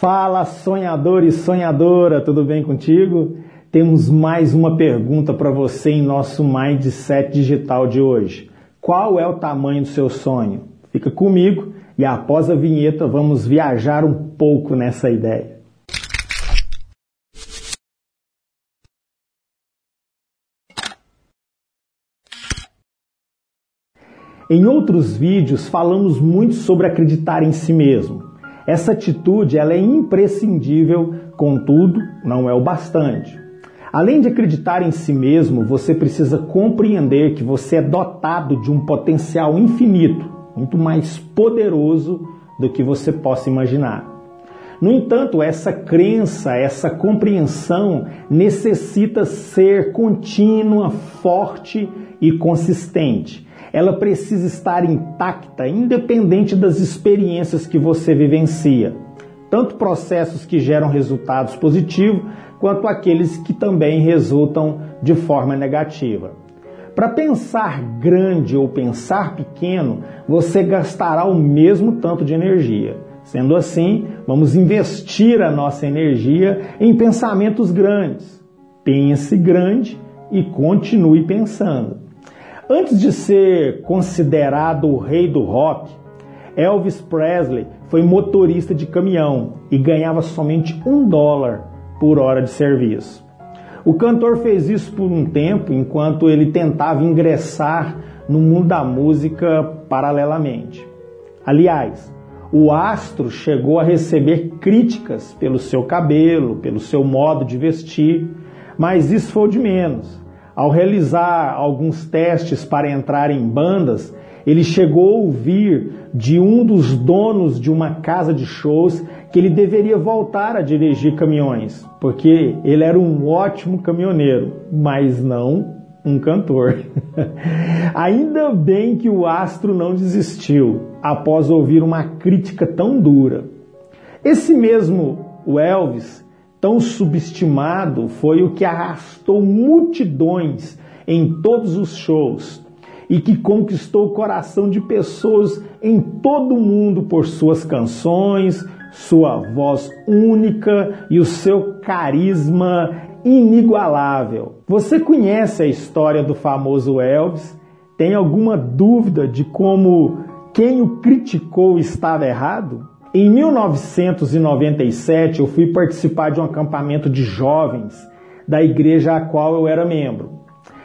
Fala, sonhador e sonhadora, tudo bem contigo? Temos mais uma pergunta para você em nosso Mindset Digital de hoje. Qual é o tamanho do seu sonho? Fica comigo e após a vinheta vamos viajar um pouco nessa ideia. Em outros vídeos falamos muito sobre acreditar em si mesmo. Essa atitude ela é imprescindível, contudo, não é o bastante. Além de acreditar em si mesmo, você precisa compreender que você é dotado de um potencial infinito, muito mais poderoso do que você possa imaginar. No entanto, essa crença, essa compreensão necessita ser contínua, forte e consistente ela precisa estar intacta, independente das experiências que você vivencia. Tanto processos que geram resultados positivos, quanto aqueles que também resultam de forma negativa. Para pensar grande ou pensar pequeno, você gastará o mesmo tanto de energia. Sendo assim, vamos investir a nossa energia em pensamentos grandes. Pense grande e continue pensando. Antes de ser considerado o rei do rock, Elvis Presley foi motorista de caminhão e ganhava somente um dólar por hora de serviço. O cantor fez isso por um tempo enquanto ele tentava ingressar no mundo da música paralelamente. Aliás, o astro chegou a receber críticas pelo seu cabelo, pelo seu modo de vestir, mas isso foi de menos. Ao realizar alguns testes para entrar em bandas, ele chegou a ouvir de um dos donos de uma casa de shows que ele deveria voltar a dirigir caminhões, porque ele era um ótimo caminhoneiro, mas não um cantor. Ainda bem que o astro não desistiu após ouvir uma crítica tão dura. Esse mesmo o Elvis tão subestimado foi o que arrastou multidões em todos os shows e que conquistou o coração de pessoas em todo o mundo por suas canções, sua voz única e o seu carisma inigualável. Você conhece a história do famoso Elvis? Tem alguma dúvida de como quem o criticou estava errado? Em 1997, eu fui participar de um acampamento de jovens da igreja a qual eu era membro.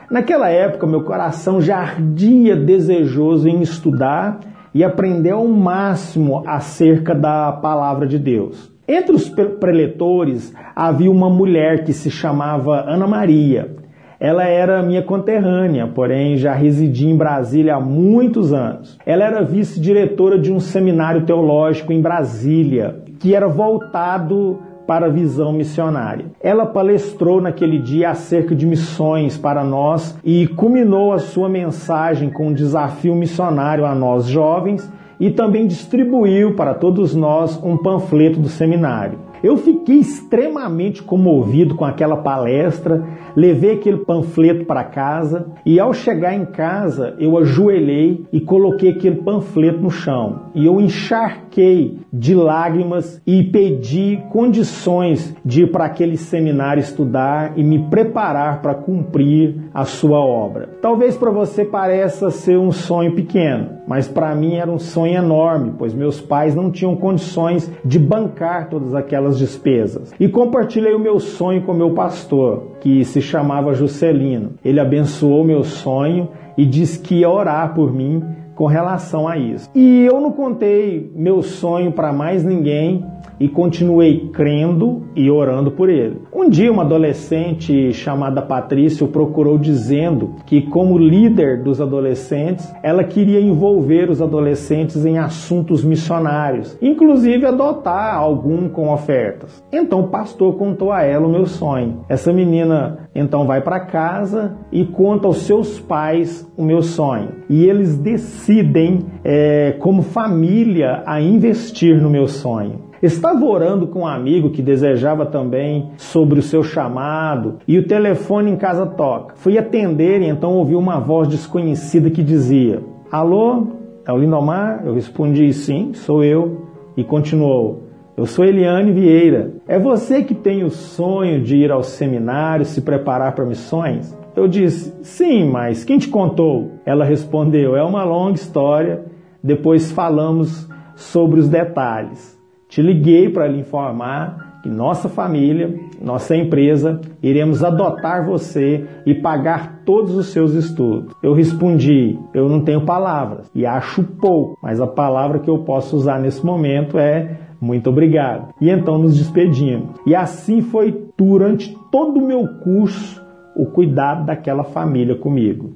Naquela época, meu coração já ardia desejoso em estudar e aprender ao máximo acerca da palavra de Deus. Entre os preletores havia uma mulher que se chamava Ana Maria. Ela era minha conterrânea, porém já residia em Brasília há muitos anos. Ela era vice-diretora de um seminário teológico em Brasília, que era voltado para a visão missionária. Ela palestrou naquele dia acerca de missões para nós e culminou a sua mensagem com um desafio missionário a nós jovens e também distribuiu para todos nós um panfleto do seminário. Eu fiquei extremamente comovido com aquela palestra, levei aquele panfleto para casa e ao chegar em casa eu ajoelhei e coloquei aquele panfleto no chão. E eu encharquei de lágrimas e pedi condições de ir para aquele seminário estudar e me preparar para cumprir a sua obra. Talvez para você pareça ser um sonho pequeno, mas para mim era um sonho enorme, pois meus pais não tinham condições de bancar todas aquelas despesas. E compartilhei o meu sonho com meu pastor, que se chamava Juscelino. Ele abençoou meu sonho e disse que ia orar por mim com relação a isso. E eu não contei meu sonho para mais ninguém e continuei crendo e orando por ele. Um dia, uma adolescente chamada Patrícia procurou dizendo que, como líder dos adolescentes, ela queria envolver os adolescentes em assuntos missionários, inclusive adotar algum com ofertas. Então o pastor contou a ela o meu sonho. Essa menina então vai para casa e conta aos seus pais o meu sonho. E eles decidem, é, como família, a investir no meu sonho. Estava orando com um amigo que desejava também sobre o seu chamado e o telefone em casa toca. Fui atender e então ouvi uma voz desconhecida que dizia: Alô, é o Lindomar? Eu respondi sim, sou eu. E continuou: Eu sou Eliane Vieira. É você que tem o sonho de ir ao seminário, se preparar para missões? Eu disse: Sim, mas quem te contou? Ela respondeu: É uma longa história. Depois falamos sobre os detalhes. Te liguei para lhe informar que nossa família, nossa empresa, iremos adotar você e pagar todos os seus estudos. Eu respondi: Eu não tenho palavras e acho pouco, mas a palavra que eu posso usar nesse momento é muito obrigado. E então nos despedimos. E assim foi durante todo o meu curso o cuidado daquela família comigo.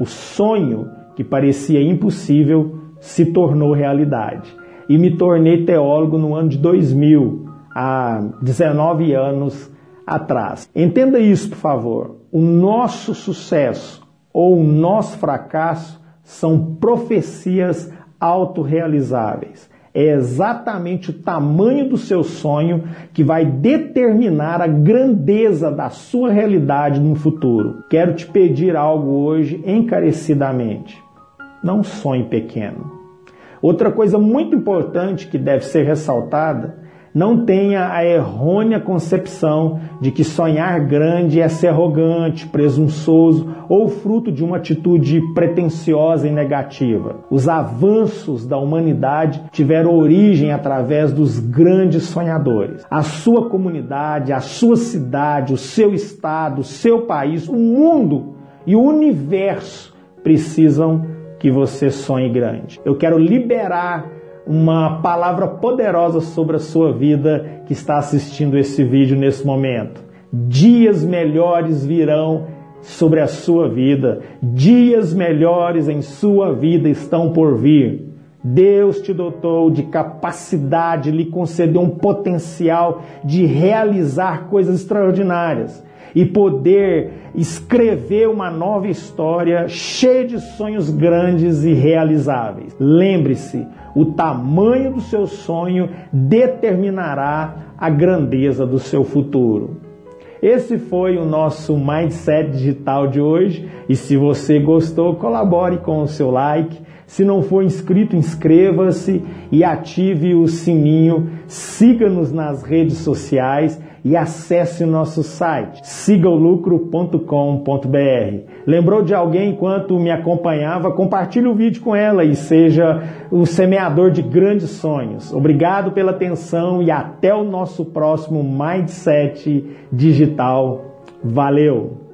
O sonho que parecia impossível se tornou realidade. E me tornei teólogo no ano de 2000, há 19 anos atrás. Entenda isso, por favor. O nosso sucesso ou o nosso fracasso são profecias autorrealizáveis é exatamente o tamanho do seu sonho que vai determinar a grandeza da sua realidade no futuro. Quero te pedir algo hoje encarecidamente. Não sonhe pequeno. Outra coisa muito importante que deve ser ressaltada não tenha a errônea concepção de que sonhar grande é ser arrogante, presunçoso ou fruto de uma atitude pretensiosa e negativa. Os avanços da humanidade tiveram origem através dos grandes sonhadores. A sua comunidade, a sua cidade, o seu estado, o seu país, o mundo e o universo precisam que você sonhe grande. Eu quero liberar uma palavra poderosa sobre a sua vida que está assistindo esse vídeo nesse momento. Dias melhores virão sobre a sua vida, dias melhores em sua vida estão por vir. Deus te dotou de capacidade, lhe concedeu um potencial de realizar coisas extraordinárias e poder escrever uma nova história cheia de sonhos grandes e realizáveis. Lembre-se, o tamanho do seu sonho determinará a grandeza do seu futuro. Esse foi o nosso Mindset Digital de hoje. E se você gostou, colabore com o seu like. Se não for inscrito, inscreva-se e ative o sininho. Siga-nos nas redes sociais e acesse o nosso site sigaolucro.com.br. Lembrou de alguém enquanto me acompanhava? Compartilhe o vídeo com ela e seja o semeador de grandes sonhos. Obrigado pela atenção e até o nosso próximo Mindset Digital. Valeu!